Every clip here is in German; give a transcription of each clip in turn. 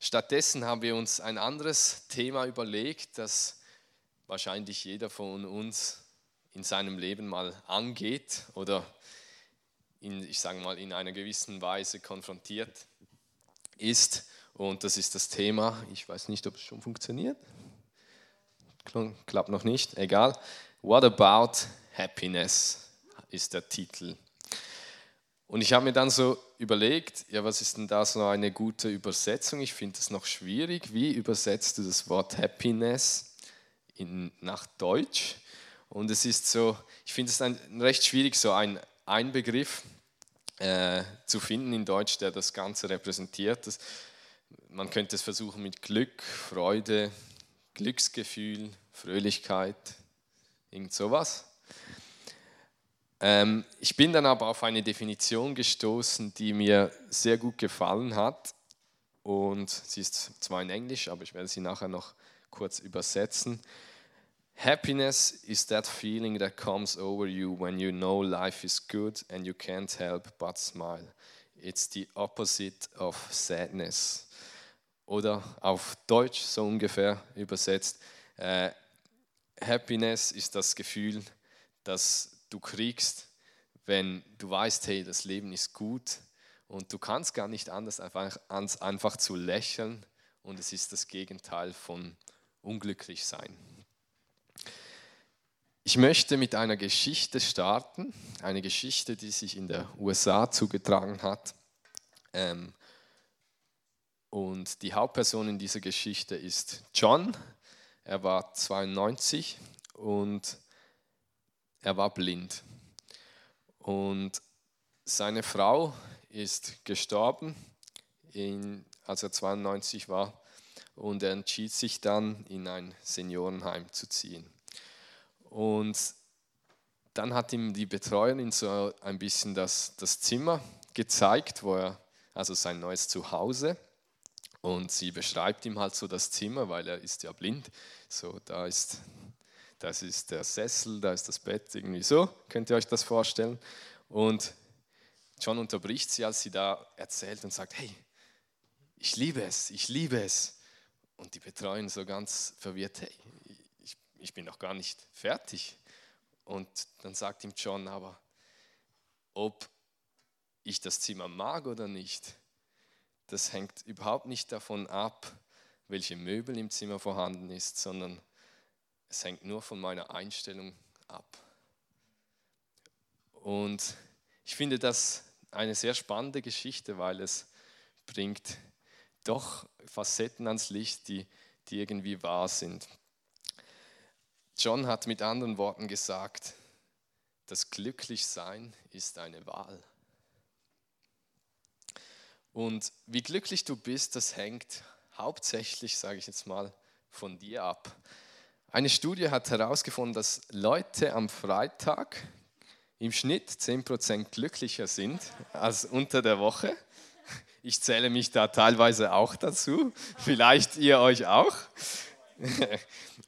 Stattdessen haben wir uns ein anderes Thema überlegt, das wahrscheinlich jeder von uns in seinem Leben mal angeht oder in, ich sage mal, in einer gewissen Weise konfrontiert ist. Und das ist das Thema, ich weiß nicht, ob es schon funktioniert. Klappt noch nicht, egal. What about happiness ist der Titel. Und ich habe mir dann so überlegt, ja, was ist denn da so eine gute Übersetzung? Ich finde es noch schwierig. Wie übersetzt du das Wort Happiness in, nach Deutsch? Und es ist so, ich finde es recht schwierig, so ein, ein Begriff äh, zu finden in Deutsch, der das Ganze repräsentiert. Das, man könnte es versuchen mit Glück, Freude, Glücksgefühl, Fröhlichkeit, irgend sowas. Ähm, ich bin dann aber auf eine Definition gestoßen, die mir sehr gut gefallen hat. Und sie ist zwar in Englisch, aber ich werde sie nachher noch kurz übersetzen. Happiness is that feeling that comes over you when you know life is good and you can't help but smile. It's the opposite of sadness. Oder auf Deutsch so ungefähr übersetzt, äh, Happiness ist das Gefühl, das du kriegst, wenn du weißt, hey, das Leben ist gut und du kannst gar nicht anders, einfach, einfach zu lächeln und es ist das Gegenteil von unglücklich sein. Ich möchte mit einer Geschichte starten, eine Geschichte, die sich in der USA zugetragen hat. Ähm, und die Hauptperson in dieser Geschichte ist John. Er war 92 und er war blind. Und seine Frau ist gestorben, als er 92 war. Und er entschied sich dann, in ein Seniorenheim zu ziehen. Und dann hat ihm die Betreuerin so ein bisschen das, das Zimmer gezeigt, wo er, also sein neues Zuhause. Und sie beschreibt ihm halt so das Zimmer, weil er ist ja blind. So, da ist, das ist der Sessel, da ist das Bett, irgendwie so. Könnt ihr euch das vorstellen? Und John unterbricht sie, als sie da erzählt und sagt, hey, ich liebe es, ich liebe es. Und die Betreuerin so ganz verwirrt, hey, ich bin noch gar nicht fertig. Und dann sagt ihm John aber, ob ich das Zimmer mag oder nicht, das hängt überhaupt nicht davon ab, welche Möbel im Zimmer vorhanden ist, sondern es hängt nur von meiner Einstellung ab. Und ich finde das eine sehr spannende Geschichte, weil es bringt doch Facetten ans Licht, die, die irgendwie wahr sind. John hat mit anderen Worten gesagt, das Glücklichsein ist eine Wahl. Und wie glücklich du bist, das hängt hauptsächlich, sage ich jetzt mal, von dir ab. Eine Studie hat herausgefunden, dass Leute am Freitag im Schnitt 10% glücklicher sind als unter der Woche. Ich zähle mich da teilweise auch dazu, vielleicht ihr euch auch.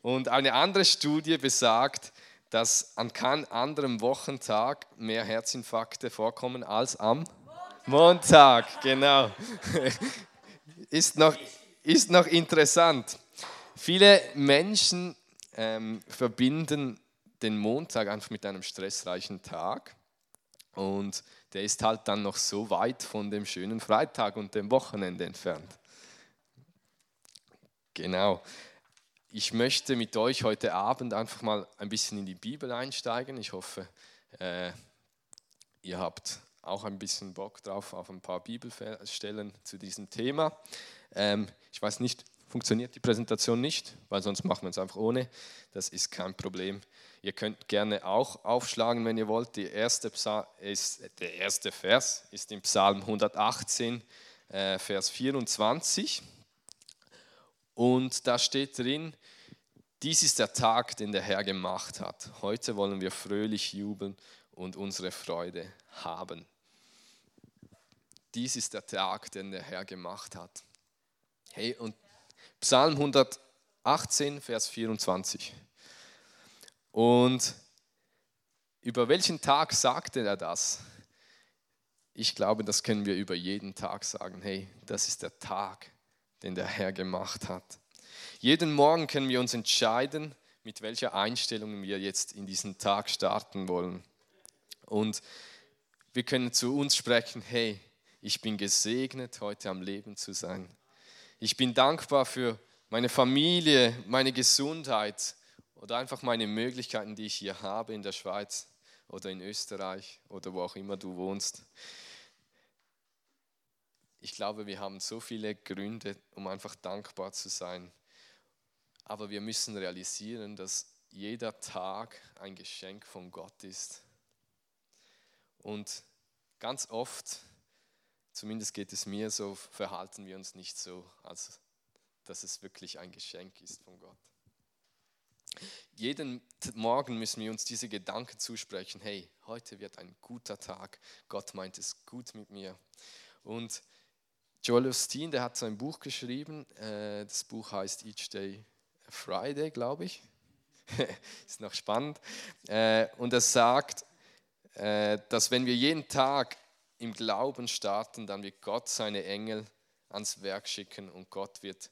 Und eine andere Studie besagt, dass an keinem anderen Wochentag mehr Herzinfarkte vorkommen als am Montag. Genau. Ist noch, ist noch interessant. Viele Menschen ähm, verbinden den Montag einfach mit einem stressreichen Tag und der ist halt dann noch so weit von dem schönen Freitag und dem Wochenende entfernt. Genau. Ich möchte mit euch heute Abend einfach mal ein bisschen in die Bibel einsteigen. Ich hoffe, äh, ihr habt auch ein bisschen Bock drauf auf ein paar Bibelstellen zu diesem Thema. Ähm, ich weiß nicht, funktioniert die Präsentation nicht, weil sonst machen wir es einfach ohne. Das ist kein Problem. Ihr könnt gerne auch aufschlagen, wenn ihr wollt. Erste ist, der erste Vers ist im Psalm 118, äh, Vers 24. Und da steht drin, dies ist der Tag, den der Herr gemacht hat. Heute wollen wir fröhlich jubeln und unsere Freude haben. Dies ist der Tag, den der Herr gemacht hat. Hey, und Psalm 118, Vers 24. Und über welchen Tag sagte er das? Ich glaube, das können wir über jeden Tag sagen. Hey, das ist der Tag, den der Herr gemacht hat. Jeden Morgen können wir uns entscheiden, mit welcher Einstellung wir jetzt in diesen Tag starten wollen. Und wir können zu uns sprechen, hey, ich bin gesegnet, heute am Leben zu sein. Ich bin dankbar für meine Familie, meine Gesundheit oder einfach meine Möglichkeiten, die ich hier habe in der Schweiz oder in Österreich oder wo auch immer du wohnst. Ich glaube, wir haben so viele Gründe, um einfach dankbar zu sein. Aber wir müssen realisieren, dass jeder Tag ein Geschenk von Gott ist. Und ganz oft, zumindest geht es mir so, verhalten wir uns nicht so, als dass es wirklich ein Geschenk ist von Gott. Jeden Morgen müssen wir uns diese Gedanken zusprechen, hey, heute wird ein guter Tag, Gott meint es gut mit mir. Und Joel Osteen, der hat so ein Buch geschrieben, äh, das Buch heißt Each Day Friday, glaube ich. ist noch spannend. Äh, und er sagt, äh, dass wenn wir jeden Tag im Glauben starten, dann wird Gott seine Engel ans Werk schicken und Gott wird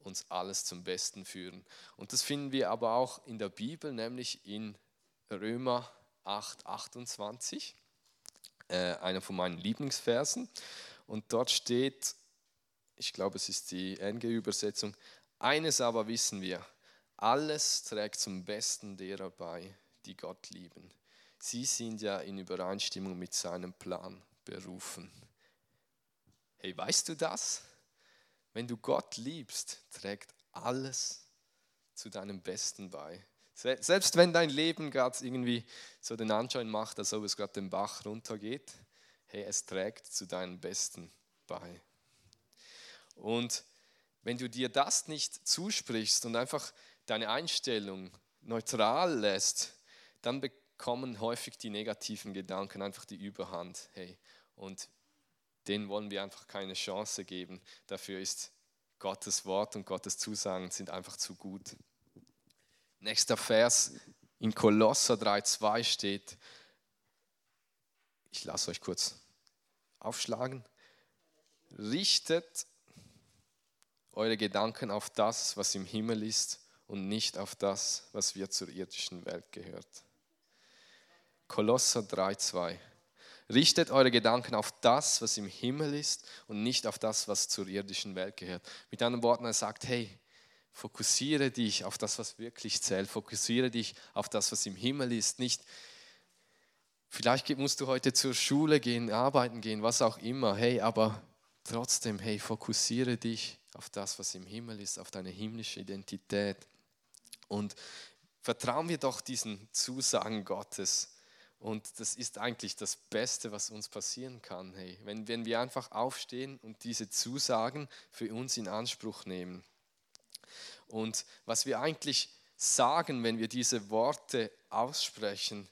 uns alles zum Besten führen. Und das finden wir aber auch in der Bibel, nämlich in Römer 8, 28, äh, einer von meinen Lieblingsversen. Und dort steht, ich glaube, es ist die NG-Übersetzung, eines aber wissen wir, alles trägt zum Besten derer bei, die Gott lieben. Sie sind ja in Übereinstimmung mit seinem Plan berufen. Hey, weißt du das? Wenn du Gott liebst, trägt alles zu deinem Besten bei. Selbst wenn dein Leben gerade irgendwie so den Anschein macht, als ob es gerade den Bach runtergeht, hey, es trägt zu deinem Besten bei. Und wenn du dir das nicht zusprichst und einfach deine Einstellung neutral lässt, dann bekommen häufig die negativen Gedanken einfach die Überhand. Hey, und denen wollen wir einfach keine Chance geben. Dafür ist Gottes Wort und Gottes Zusagen sind einfach zu gut. Nächster Vers in Kolosser 3,2 steht, ich lasse euch kurz aufschlagen, richtet eure Gedanken auf das, was im Himmel ist und nicht auf das, was wir zur irdischen Welt gehört. Kolosser 3,2 Richtet eure Gedanken auf das, was im Himmel ist und nicht auf das, was zur irdischen Welt gehört. Mit anderen Worten, er sagt, hey, fokussiere dich auf das, was wirklich zählt. Fokussiere dich auf das, was im Himmel ist. Nicht, vielleicht musst du heute zur Schule gehen, arbeiten gehen, was auch immer. Hey, aber trotzdem, hey, fokussiere dich auf das, was im Himmel ist, auf deine himmlische Identität. Und vertrauen wir doch diesen Zusagen Gottes und das ist eigentlich das Beste, was uns passieren kann. Hey, wenn, wenn wir einfach aufstehen und diese Zusagen für uns in Anspruch nehmen. Und was wir eigentlich sagen, wenn wir diese Worte aussprechen,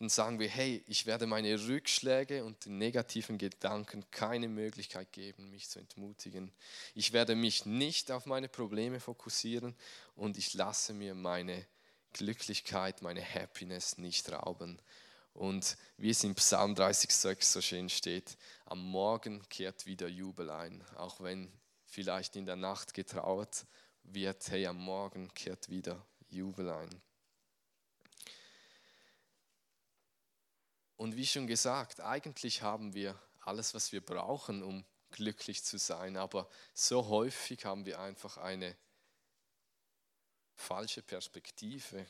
dann sagen wir, hey, ich werde meine Rückschläge und den negativen Gedanken keine Möglichkeit geben, mich zu entmutigen. Ich werde mich nicht auf meine Probleme fokussieren und ich lasse mir meine Glücklichkeit, meine Happiness nicht rauben. Und wie es im Psalm 30,6 so schön steht, am Morgen kehrt wieder Jubel ein, auch wenn vielleicht in der Nacht getrauert wird, hey, am Morgen kehrt wieder Jubel ein. Und wie schon gesagt, eigentlich haben wir alles, was wir brauchen, um glücklich zu sein, aber so häufig haben wir einfach eine falsche Perspektive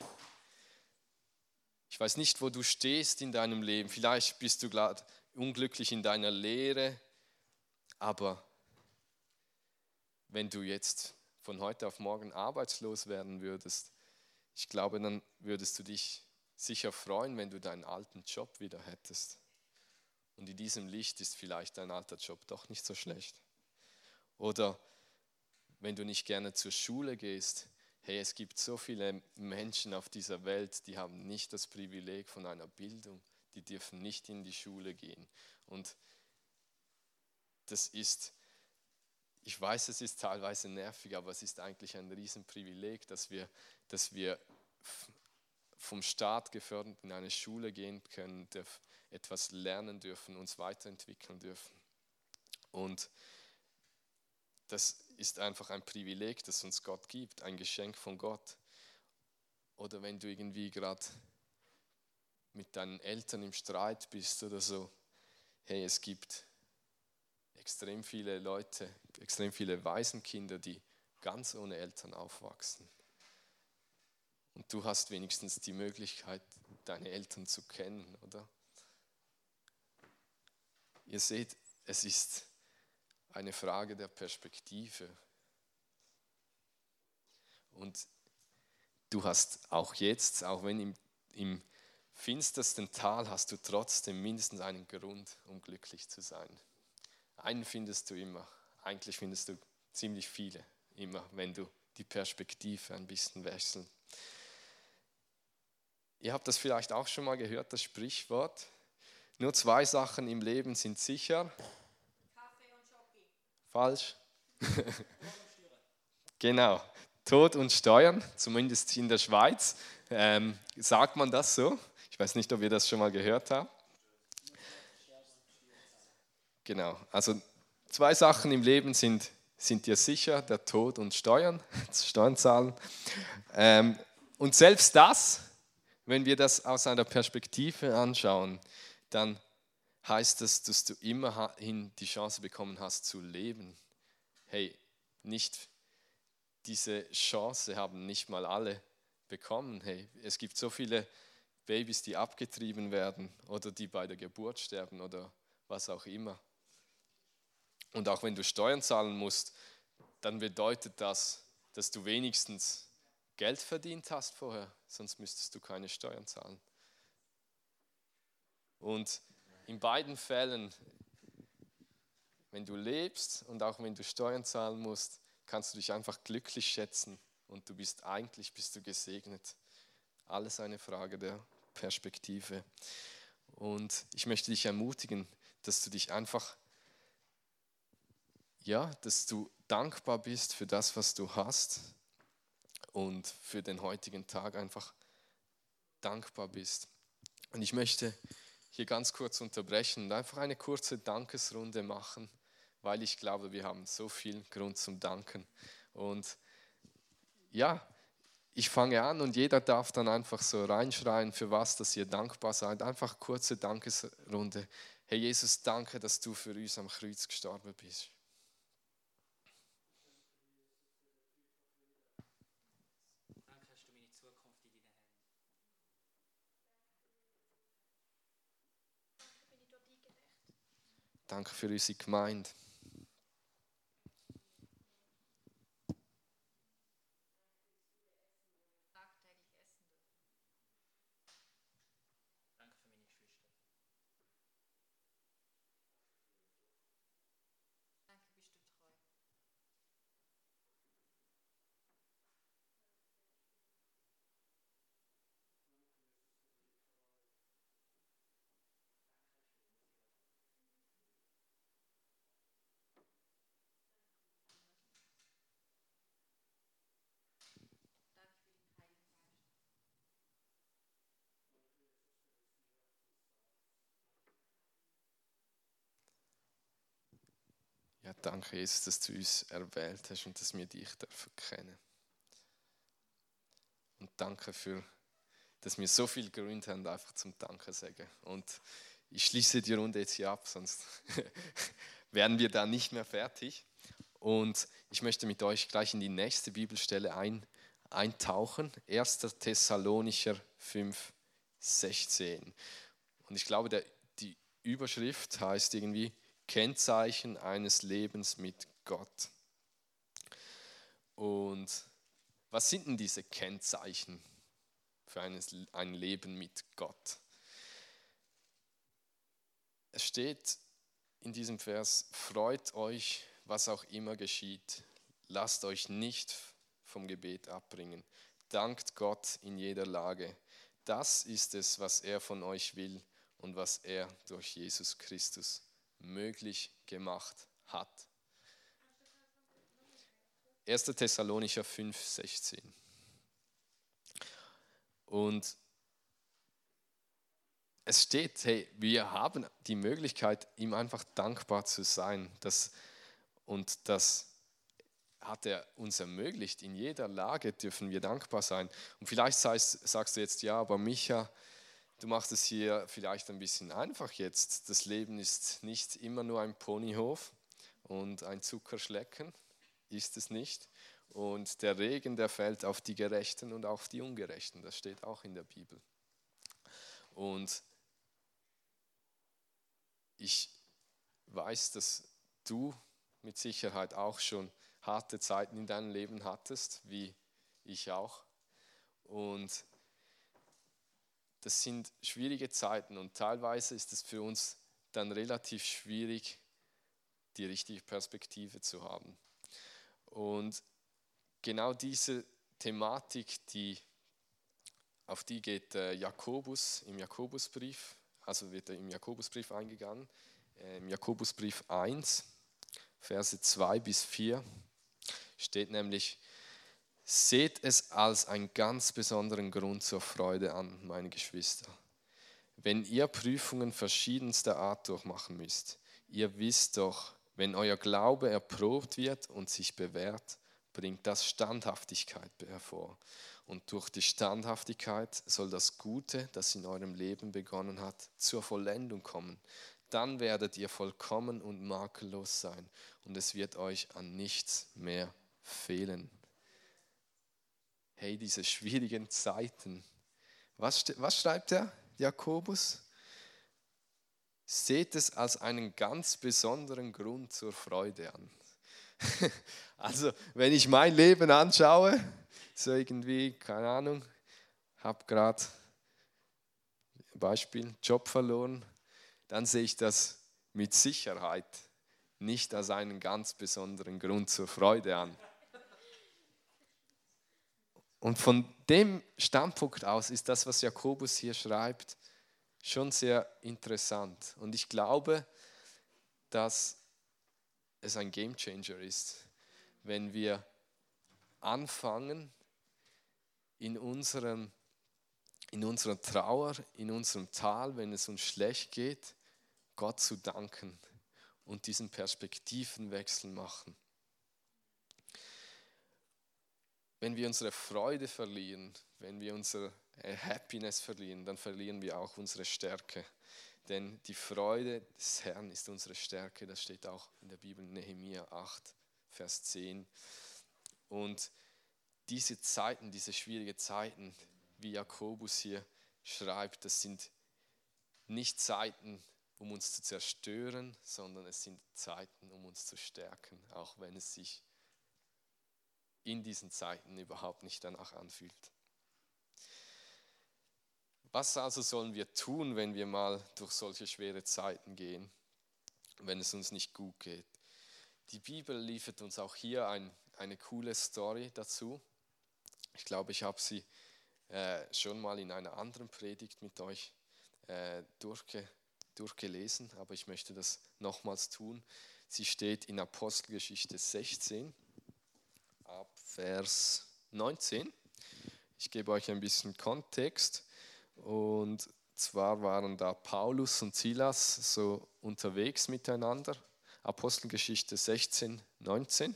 ich weiß nicht, wo du stehst in deinem Leben. Vielleicht bist du gerade unglücklich in deiner Lehre, aber wenn du jetzt von heute auf morgen arbeitslos werden würdest, ich glaube, dann würdest du dich sicher freuen, wenn du deinen alten Job wieder hättest. Und in diesem Licht ist vielleicht dein alter Job doch nicht so schlecht. Oder wenn du nicht gerne zur Schule gehst, hey, es gibt so viele Menschen auf dieser Welt, die haben nicht das Privileg von einer Bildung, die dürfen nicht in die Schule gehen. Und das ist, ich weiß, es ist teilweise nervig, aber es ist eigentlich ein Riesenprivileg, dass wir, dass wir vom Staat gefördert in eine Schule gehen können, etwas lernen dürfen, uns weiterentwickeln dürfen. Und das ist einfach ein Privileg, das uns Gott gibt, ein Geschenk von Gott. Oder wenn du irgendwie gerade mit deinen Eltern im Streit bist oder so, hey, es gibt extrem viele Leute, extrem viele Waisenkinder, die ganz ohne Eltern aufwachsen. Und du hast wenigstens die Möglichkeit, deine Eltern zu kennen, oder? Ihr seht, es ist eine Frage der Perspektive. Und du hast auch jetzt, auch wenn im, im finstersten Tal, hast du trotzdem mindestens einen Grund, um glücklich zu sein. Einen findest du immer, eigentlich findest du ziemlich viele immer, wenn du die Perspektive ein bisschen wechselst. Ihr habt das vielleicht auch schon mal gehört, das Sprichwort. Nur zwei Sachen im Leben sind sicher. Falsch. genau. Tod und Steuern, zumindest in der Schweiz, ähm, sagt man das so. Ich weiß nicht, ob ihr das schon mal gehört habt. Genau, also zwei Sachen im Leben sind, sind dir sicher, der Tod und Steuern, Steuern zahlen. Ähm, und selbst das, wenn wir das aus einer Perspektive anschauen, dann heißt das, dass du immerhin die Chance bekommen hast zu leben. Hey, nicht diese Chance haben nicht mal alle bekommen. Hey, es gibt so viele Babys, die abgetrieben werden oder die bei der Geburt sterben oder was auch immer. Und auch wenn du Steuern zahlen musst, dann bedeutet das, dass du wenigstens Geld verdient hast vorher, sonst müsstest du keine Steuern zahlen. Und in beiden Fällen, wenn du lebst und auch wenn du Steuern zahlen musst, kannst du dich einfach glücklich schätzen und du bist eigentlich bist du gesegnet. Alles eine Frage der Perspektive. Und ich möchte dich ermutigen, dass du dich einfach ja, dass du dankbar bist für das, was du hast und für den heutigen Tag einfach dankbar bist. Und ich möchte hier ganz kurz unterbrechen und einfach eine kurze Dankesrunde machen, weil ich glaube, wir haben so viel Grund zum Danken. Und ja, ich fange an und jeder darf dann einfach so reinschreien, für was, dass ihr dankbar seid. Einfach kurze Dankesrunde. Herr Jesus, danke, dass du für uns am Kreuz gestorben bist. Danke für unsere Gemeinde. Danke, Jesus, dass du uns erwählt hast und dass wir dich dürfen kennen. Und danke für, dass wir so viel Gründe haben, einfach zum Danken sagen. Und ich schließe die Runde jetzt hier ab, sonst wären wir da nicht mehr fertig. Und ich möchte mit euch gleich in die nächste Bibelstelle ein, eintauchen. 1. Thessalonicher 5, 16. Und ich glaube, der, die Überschrift heißt irgendwie Kennzeichen eines Lebens mit Gott. Und was sind denn diese Kennzeichen für ein Leben mit Gott? Es steht in diesem Vers, freut euch, was auch immer geschieht. Lasst euch nicht vom Gebet abbringen. Dankt Gott in jeder Lage. Das ist es, was er von euch will und was er durch Jesus Christus möglich gemacht hat. 1. Thessalonicher 5, 16. Und es steht, hey, wir haben die Möglichkeit, ihm einfach dankbar zu sein dass, und dass hat er uns ermöglicht. In jeder Lage dürfen wir dankbar sein. Und vielleicht sagst, sagst du jetzt, ja, aber Micha, du machst es hier vielleicht ein bisschen einfach jetzt. Das Leben ist nicht immer nur ein Ponyhof und ein Zuckerschlecken, ist es nicht. Und der Regen, der fällt auf die Gerechten und auf die Ungerechten. Das steht auch in der Bibel. Und ich weiß, dass du mit Sicherheit auch schon harte Zeiten in deinem Leben hattest, wie ich auch. Und das sind schwierige Zeiten und teilweise ist es für uns dann relativ schwierig, die richtige Perspektive zu haben. Und genau diese Thematik, die, auf die geht äh, Jakobus im Jakobusbrief, also wird er im Jakobusbrief eingegangen, äh, im Jakobusbrief 1, Verse 2 bis 4 steht nämlich, seht es als einen ganz besonderen Grund zur Freude an, meine Geschwister. Wenn ihr Prüfungen verschiedenster Art durchmachen müsst, ihr wisst doch, wenn euer Glaube erprobt wird und sich bewährt, bringt das Standhaftigkeit hervor. Und durch die Standhaftigkeit soll das Gute, das in eurem Leben begonnen hat, zur Vollendung kommen. Dann werdet ihr vollkommen und makellos sein und es wird euch an nichts mehr fehlen. Hey, diese schwierigen Zeiten. Was, was schreibt der Jakobus? Seht es als einen ganz besonderen Grund zur Freude an. Also, wenn ich mein Leben anschaue, so irgendwie, keine Ahnung, habe gerade Beispiel Job verloren, dann sehe ich das mit Sicherheit nicht als einen ganz besonderen Grund zur Freude an. Und von dem Standpunkt aus ist das, was Jakobus hier schreibt, schon sehr interessant. Und ich glaube, dass es ein Game Changer ist, wenn wir anfangen, in, unserem, in unserer Trauer, in unserem Tal, wenn es uns schlecht geht, Gott zu danken und diesen Perspektivenwechsel machen. Wenn wir unsere Freude verlieren, wenn wir unsere äh, Happiness verlieren, dann verlieren wir auch unsere Stärke. Denn die Freude des Herrn ist unsere Stärke. Das steht auch in der Bibel Nehemiah 8, Vers 10. Und diese Zeiten, diese schwierigen Zeiten, wie Jakobus hier schreibt, das sind nicht Zeiten, um uns zu zerstören, sondern es sind Zeiten, um uns zu stärken, auch wenn es sich in diesen Zeiten überhaupt nicht danach anfühlt. Was also sollen wir tun, wenn wir mal durch solche schwere Zeiten gehen, wenn es uns nicht gut geht? Die Bibel liefert uns auch hier ein, eine coole Story dazu. Ich glaube, ich habe sie äh, schon mal in einer anderen Predigt mit euch äh, durchge durchgelesen, aber ich möchte das nochmals tun. Sie steht in Apostelgeschichte 16 ab Vers 19. Ich gebe euch ein bisschen Kontext. Und zwar waren da Paulus und Silas so unterwegs miteinander. Apostelgeschichte 16, 19,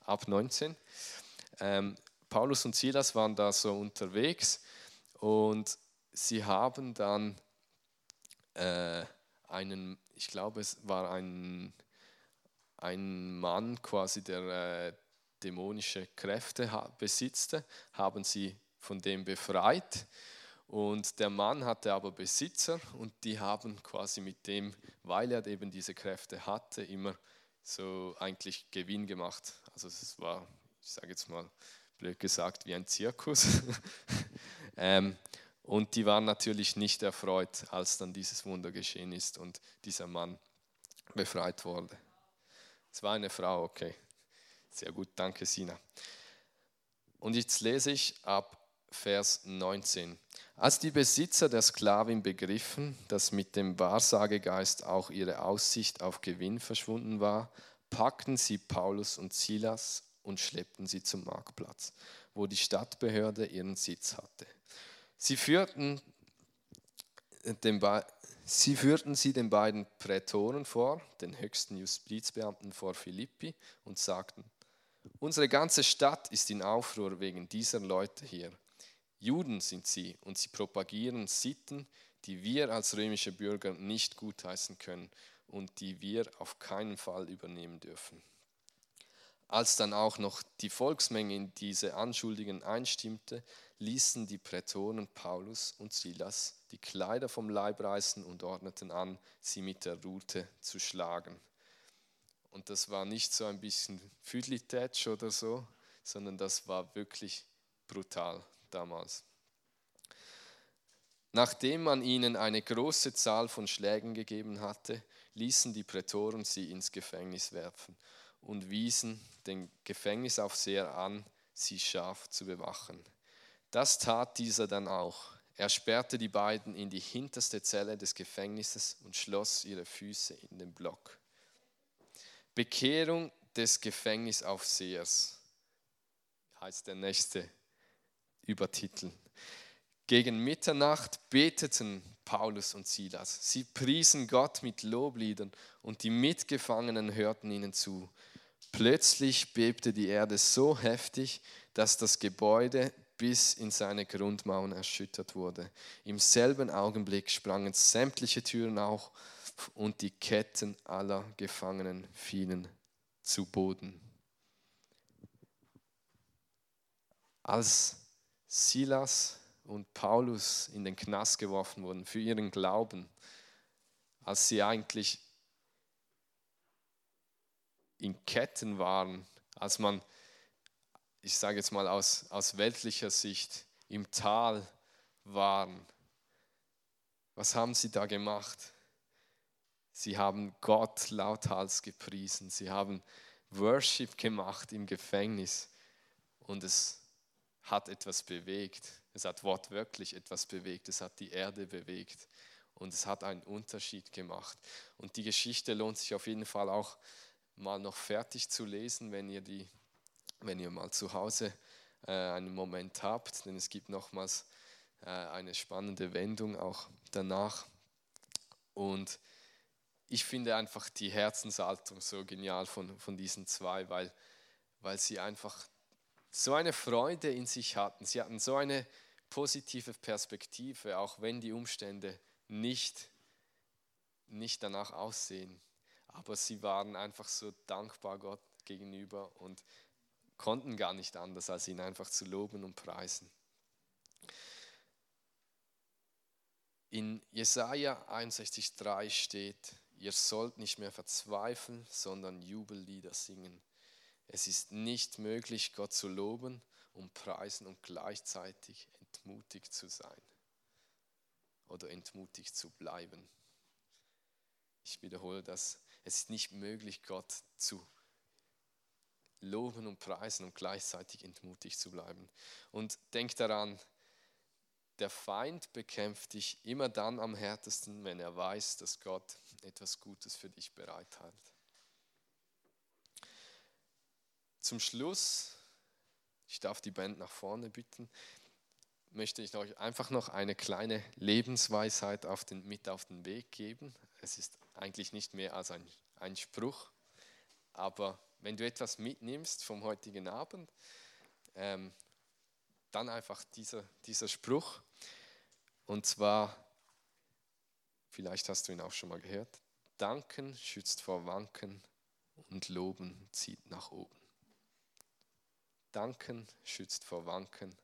ab 19. Ähm, Paulus und Silas waren da so unterwegs und sie haben dann äh, einen, ich glaube, es war ein, ein Mann quasi, der äh, dämonische Kräfte besitzte, haben sie von dem befreit. Und der Mann hatte aber Besitzer und die haben quasi mit dem, weil er eben diese Kräfte hatte, immer so eigentlich Gewinn gemacht. Also es war, ich sage jetzt mal blöd gesagt, wie ein Zirkus. ähm, und die waren natürlich nicht erfreut, als dann dieses Wunder geschehen ist und dieser Mann befreit wurde. Es war eine Frau, okay. Sehr gut, danke Sina. Und jetzt lese ich ab Vers 19. Als die Besitzer der Sklavin begriffen, dass mit dem Wahrsagegeist auch ihre Aussicht auf Gewinn verschwunden war, packten sie Paulus und Silas und schleppten sie zum Marktplatz, wo die Stadtbehörde ihren Sitz hatte. Sie führten, den sie führten sie den beiden Prätoren vor, den höchsten Justizbeamten vor Philippi, und sagten, Unsere ganze Stadt ist in Aufruhr wegen dieser Leute hier. Juden sind sie und sie propagieren Sitten, die wir als römische Bürger nicht gutheißen können und die wir auf keinen Fall übernehmen dürfen. Als dann auch noch die Volksmenge in diese Anschuldigungen einstimmte, ließen die Prätoren Paulus und Silas die Kleider vom Leib reißen und ordneten an, sie mit der Rute zu schlagen. Und das war nicht so ein bisschen Füdlitätsch oder so, sondern das war wirklich brutal damals. Nachdem man ihnen eine große Zahl von Schlägen gegeben hatte, ließen die Prätoren sie ins Gefängnis werfen und wiesen den Gefängnisaufseher an, sie scharf zu bewachen. Das tat dieser dann auch. Er sperrte die beiden in die hinterste Zelle des Gefängnisses und schloss ihre Füße in den Block. Bekehrung des Gefängnisaufsehers heißt der nächste Übertitel. Gegen Mitternacht beteten Paulus und Silas. Sie priesen Gott mit Lobliedern und die Mitgefangenen hörten ihnen zu. Plötzlich bebte die Erde so heftig, dass das Gebäude bis in seine Grundmauern erschüttert wurde. Im selben Augenblick sprangen sämtliche Türen auf und die Ketten aller Gefangenen fielen zu Boden. Als Silas und Paulus in den Knast geworfen wurden für ihren Glauben, als sie eigentlich in Ketten waren, als man, ich sage jetzt mal aus, aus weltlicher Sicht, im Tal waren. Was haben sie da gemacht? Sie haben Gott lauthals gepriesen. Sie haben Worship gemacht im Gefängnis und es hat etwas bewegt. Es hat wortwörtlich etwas bewegt. Es hat die Erde bewegt und es hat einen Unterschied gemacht. Und die Geschichte lohnt sich auf jeden Fall auch mal noch fertig zu lesen, wenn ihr, die, wenn ihr mal zu Hause äh, einen Moment habt, denn es gibt nochmals äh, eine spannende Wendung auch danach. Und ich finde einfach die Herzenshaltung so genial von, von diesen zwei, weil, weil sie einfach so eine Freude in sich hatten. Sie hatten so eine positive Perspektive, auch wenn die Umstände nicht, nicht danach aussehen. Aber sie waren einfach so dankbar Gott gegenüber und konnten gar nicht anders, als ihn einfach zu loben und preisen. In Jesaja 61,3 steht, ihr sollt nicht mehr verzweifeln, sondern Jubellieder singen. Es ist nicht möglich, Gott zu loben und preisen und gleichzeitig entmutigt zu sein oder entmutigt zu bleiben. Ich wiederhole das. Es ist nicht möglich, Gott zu loben und preisen und gleichzeitig entmutigt zu bleiben. Und denk daran, der Feind bekämpft dich immer dann am härtesten, wenn er weiß, dass Gott etwas Gutes für dich bereithält. Zum Schluss, ich darf die Band nach vorne bitten, möchte ich euch einfach noch eine kleine Lebensweisheit auf den, mit auf den Weg geben. Es ist eigentlich nicht mehr als ein, ein Spruch, aber wenn du etwas mitnimmst vom heutigen Abend, ähm, dann einfach dieser, dieser Spruch. Und zwar, vielleicht hast du ihn auch schon mal gehört, Danken schützt vor Wanken und Loben zieht nach oben. Danken schützt vor Wanken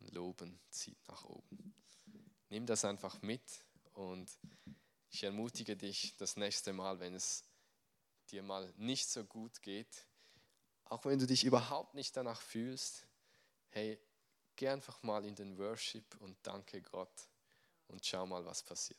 und Loben zieht nach oben. Nimm das einfach mit und ich ermutige dich das nächste Mal, wenn es dir mal nicht so gut geht, auch wenn du dich überhaupt nicht danach fühlst, hey, Geh einfach mal in den Worship und danke Gott und schau mal, was passiert.